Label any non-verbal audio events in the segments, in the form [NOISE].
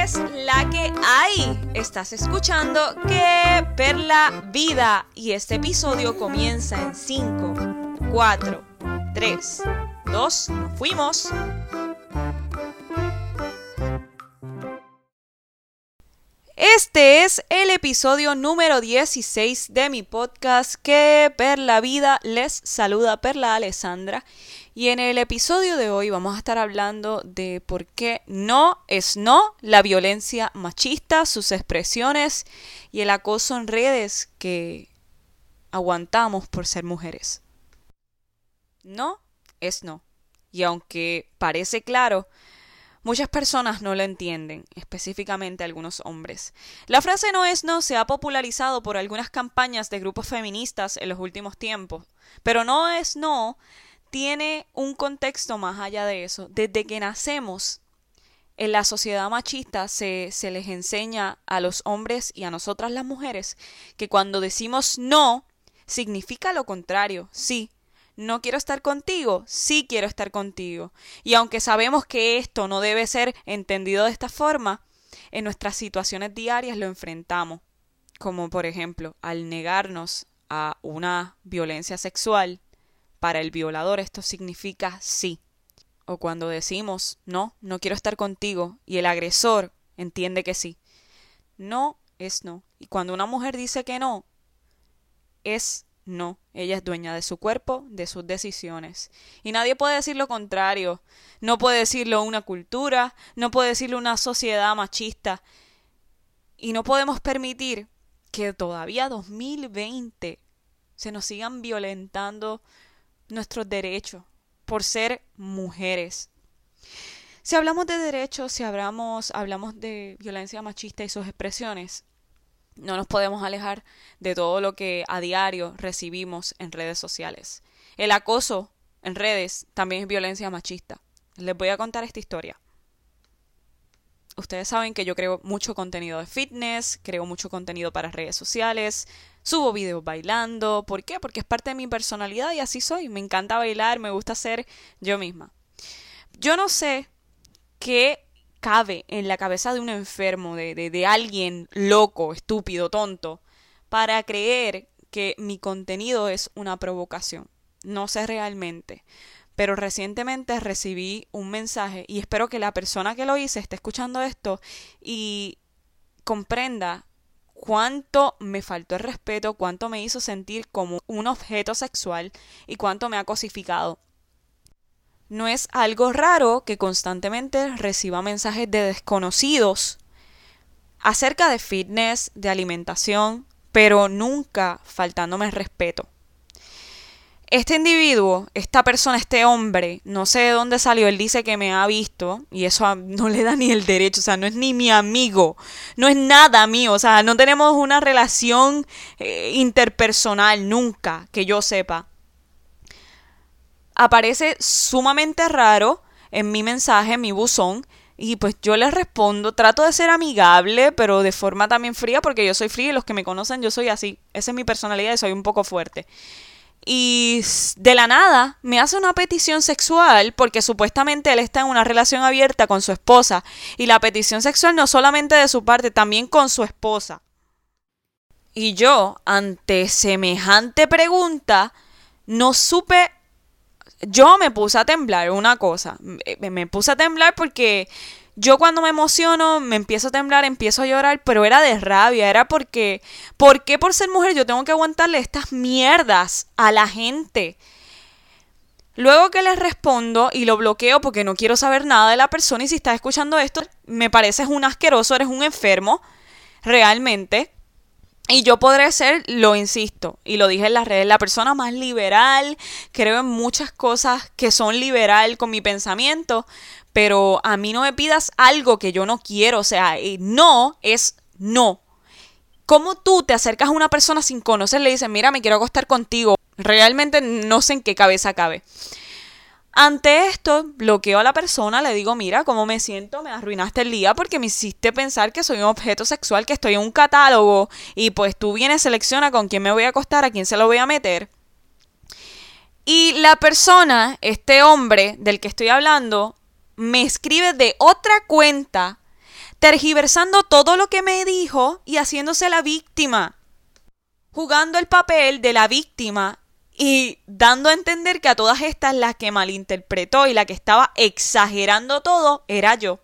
es la que hay? Estás escuchando Que Perla Vida y este episodio comienza en 5, 4, 3, 2, fuimos. Este es el episodio número 16 de mi podcast Que Perla Vida les saluda Perla Alessandra y en el episodio de hoy vamos a estar hablando de por qué no es no, la violencia machista, sus expresiones y el acoso en redes que aguantamos por ser mujeres. No es no. Y aunque parece claro, muchas personas no lo entienden, específicamente algunos hombres. La frase no es no se ha popularizado por algunas campañas de grupos feministas en los últimos tiempos, pero no es no tiene un contexto más allá de eso. Desde que nacemos, en la sociedad machista se, se, les enseña a los hombres y a nosotras las mujeres que cuando decimos no, significa lo contrario. Sí, no quiero estar contigo, sí quiero estar contigo. Y aunque sabemos que esto no debe ser entendido de esta forma, en nuestras situaciones diarias lo enfrentamos. Como por ejemplo, al negarnos a una violencia sexual, para el violador esto significa sí. O cuando decimos no, no quiero estar contigo y el agresor entiende que sí. No es no. Y cuando una mujer dice que no, es no. Ella es dueña de su cuerpo, de sus decisiones. Y nadie puede decir lo contrario. No puede decirlo una cultura, no puede decirlo una sociedad machista. Y no podemos permitir que todavía 2020 se nos sigan violentando nuestros derechos por ser mujeres. Si hablamos de derechos, si hablamos, hablamos de violencia machista y sus expresiones, no nos podemos alejar de todo lo que a diario recibimos en redes sociales. El acoso en redes también es violencia machista. Les voy a contar esta historia. Ustedes saben que yo creo mucho contenido de fitness, creo mucho contenido para redes sociales, Subo videos bailando. ¿Por qué? Porque es parte de mi personalidad y así soy. Me encanta bailar, me gusta ser yo misma. Yo no sé qué cabe en la cabeza de un enfermo, de, de, de alguien loco, estúpido, tonto, para creer que mi contenido es una provocación. No sé realmente. Pero recientemente recibí un mensaje y espero que la persona que lo hice esté escuchando esto y comprenda cuánto me faltó el respeto, cuánto me hizo sentir como un objeto sexual y cuánto me ha cosificado. No es algo raro que constantemente reciba mensajes de desconocidos acerca de fitness, de alimentación, pero nunca faltándome el respeto este individuo, esta persona, este hombre, no sé de dónde salió, él dice que me ha visto y eso [LAUGHS] no le da ni el derecho, o sea, no es ni mi amigo, no es nada mío, o sea, no tenemos una relación eh, interpersonal nunca, que yo sepa. Aparece sumamente raro en mi mensaje, en mi buzón, y pues yo le respondo, trato de ser amigable, pero de forma también fría, porque yo soy fría y los que me conocen yo soy así, esa es mi personalidad y soy un poco fuerte y de la nada me hace una petición sexual porque supuestamente él está en una relación abierta con su esposa y la petición sexual no solamente de su parte, también con su esposa. Y yo, ante semejante pregunta, no supe, yo me puse a temblar una cosa, me puse a temblar porque yo cuando me emociono, me empiezo a temblar, empiezo a llorar, pero era de rabia, era porque, ¿por qué por ser mujer yo tengo que aguantarle estas mierdas a la gente? Luego que le respondo y lo bloqueo porque no quiero saber nada de la persona y si estás escuchando esto, me pareces un asqueroso, eres un enfermo, realmente. Y yo podré ser, lo insisto, y lo dije en las redes, la persona más liberal, creo en muchas cosas que son liberal con mi pensamiento, pero a mí no me pidas algo que yo no quiero, o sea, no es no. ¿Cómo tú te acercas a una persona sin conocerle y dices, mira, me quiero acostar contigo? Realmente no sé en qué cabeza cabe. Ante esto, bloqueo a la persona, le digo, mira, ¿cómo me siento? Me arruinaste el día porque me hiciste pensar que soy un objeto sexual, que estoy en un catálogo y pues tú vienes, selecciona con quién me voy a acostar, a quién se lo voy a meter. Y la persona, este hombre del que estoy hablando, me escribe de otra cuenta tergiversando todo lo que me dijo y haciéndose la víctima, jugando el papel de la víctima y dando a entender que a todas estas la que malinterpretó y la que estaba exagerando todo era yo.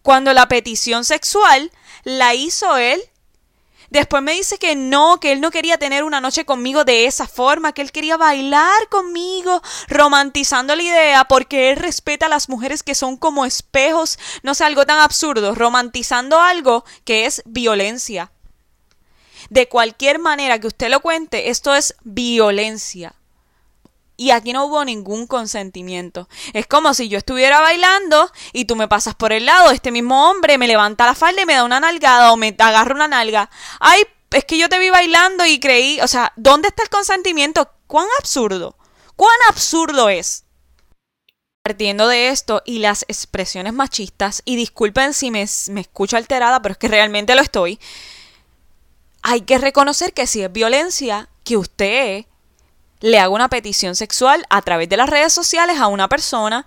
Cuando la petición sexual la hizo él Después me dice que no, que él no quería tener una noche conmigo de esa forma, que él quería bailar conmigo, romantizando la idea porque él respeta a las mujeres que son como espejos, no sé, algo tan absurdo, romantizando algo que es violencia. De cualquier manera que usted lo cuente, esto es violencia. Y aquí no hubo ningún consentimiento. Es como si yo estuviera bailando y tú me pasas por el lado, este mismo hombre me levanta la falda y me da una nalgada o me agarra una nalga. Ay, es que yo te vi bailando y creí, o sea, ¿dónde está el consentimiento? ¿Cuán absurdo? ¿Cuán absurdo es? Partiendo de esto y las expresiones machistas, y disculpen si me, escucho alterada, pero es que realmente lo estoy, hay que reconocer que si es violencia, que usted le haga una petición sexual a través de las redes sociales a una persona,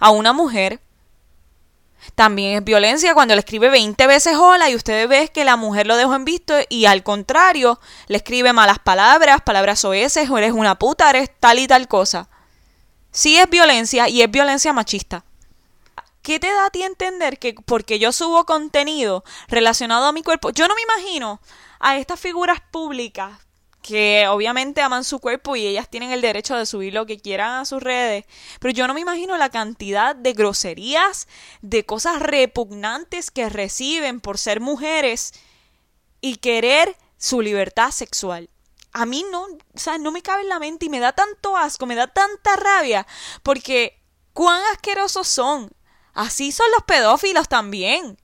a una mujer. También es violencia cuando le escribe 20 veces hola y usted ve que la mujer lo dejó en visto y al contrario le escribe malas palabras, palabras oeces, o eres una puta, eres tal y tal cosa. Sí es violencia y es violencia machista. ¿Qué te da a ti entender que porque yo subo contenido relacionado a mi cuerpo, yo no me imagino a estas figuras públicas que obviamente aman su cuerpo y ellas tienen el derecho de subir lo que quieran a sus redes, pero yo no me imagino la cantidad de groserías, de cosas repugnantes que reciben por ser mujeres y querer su libertad sexual. A mí no, o sea, no me cabe en la mente y me da tanto asco, me da tanta rabia, porque cuán asquerosos son. Así son los pedófilos también.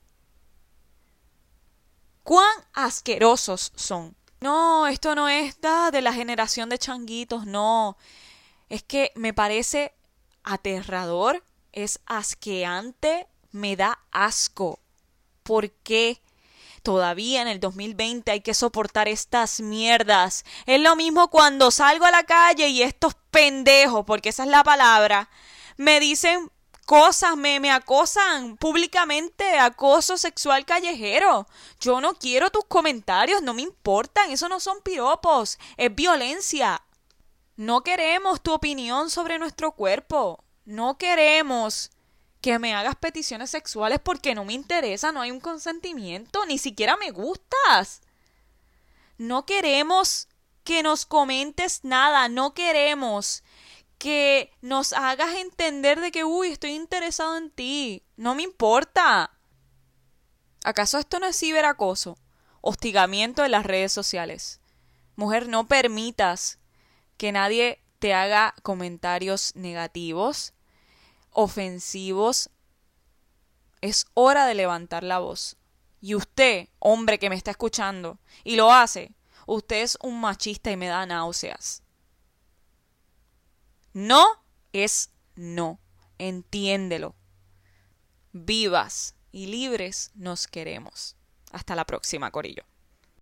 Cuán asquerosos son. No, esto no es de la generación de changuitos, no. Es que me parece aterrador, es asqueante, me da asco. ¿Por qué? Todavía en el 2020 hay que soportar estas mierdas. Es lo mismo cuando salgo a la calle y estos pendejos, porque esa es la palabra, me dicen cosas, me, me acosan públicamente, acoso sexual callejero. Yo no quiero tus comentarios, no me importan, eso no son piropos, es violencia. No queremos tu opinión sobre nuestro cuerpo. No queremos que me hagas peticiones sexuales porque no me interesa, no hay un consentimiento, ni siquiera me gustas. No queremos que nos comentes nada, no queremos que nos hagas entender de que, uy, estoy interesado en ti. No me importa. ¿Acaso esto no es ciberacoso? Hostigamiento en las redes sociales. Mujer, no permitas que nadie te haga comentarios negativos, ofensivos. Es hora de levantar la voz. Y usted, hombre que me está escuchando, y lo hace, usted es un machista y me da náuseas. No es no. Entiéndelo. Vivas y libres nos queremos. Hasta la próxima, Corillo.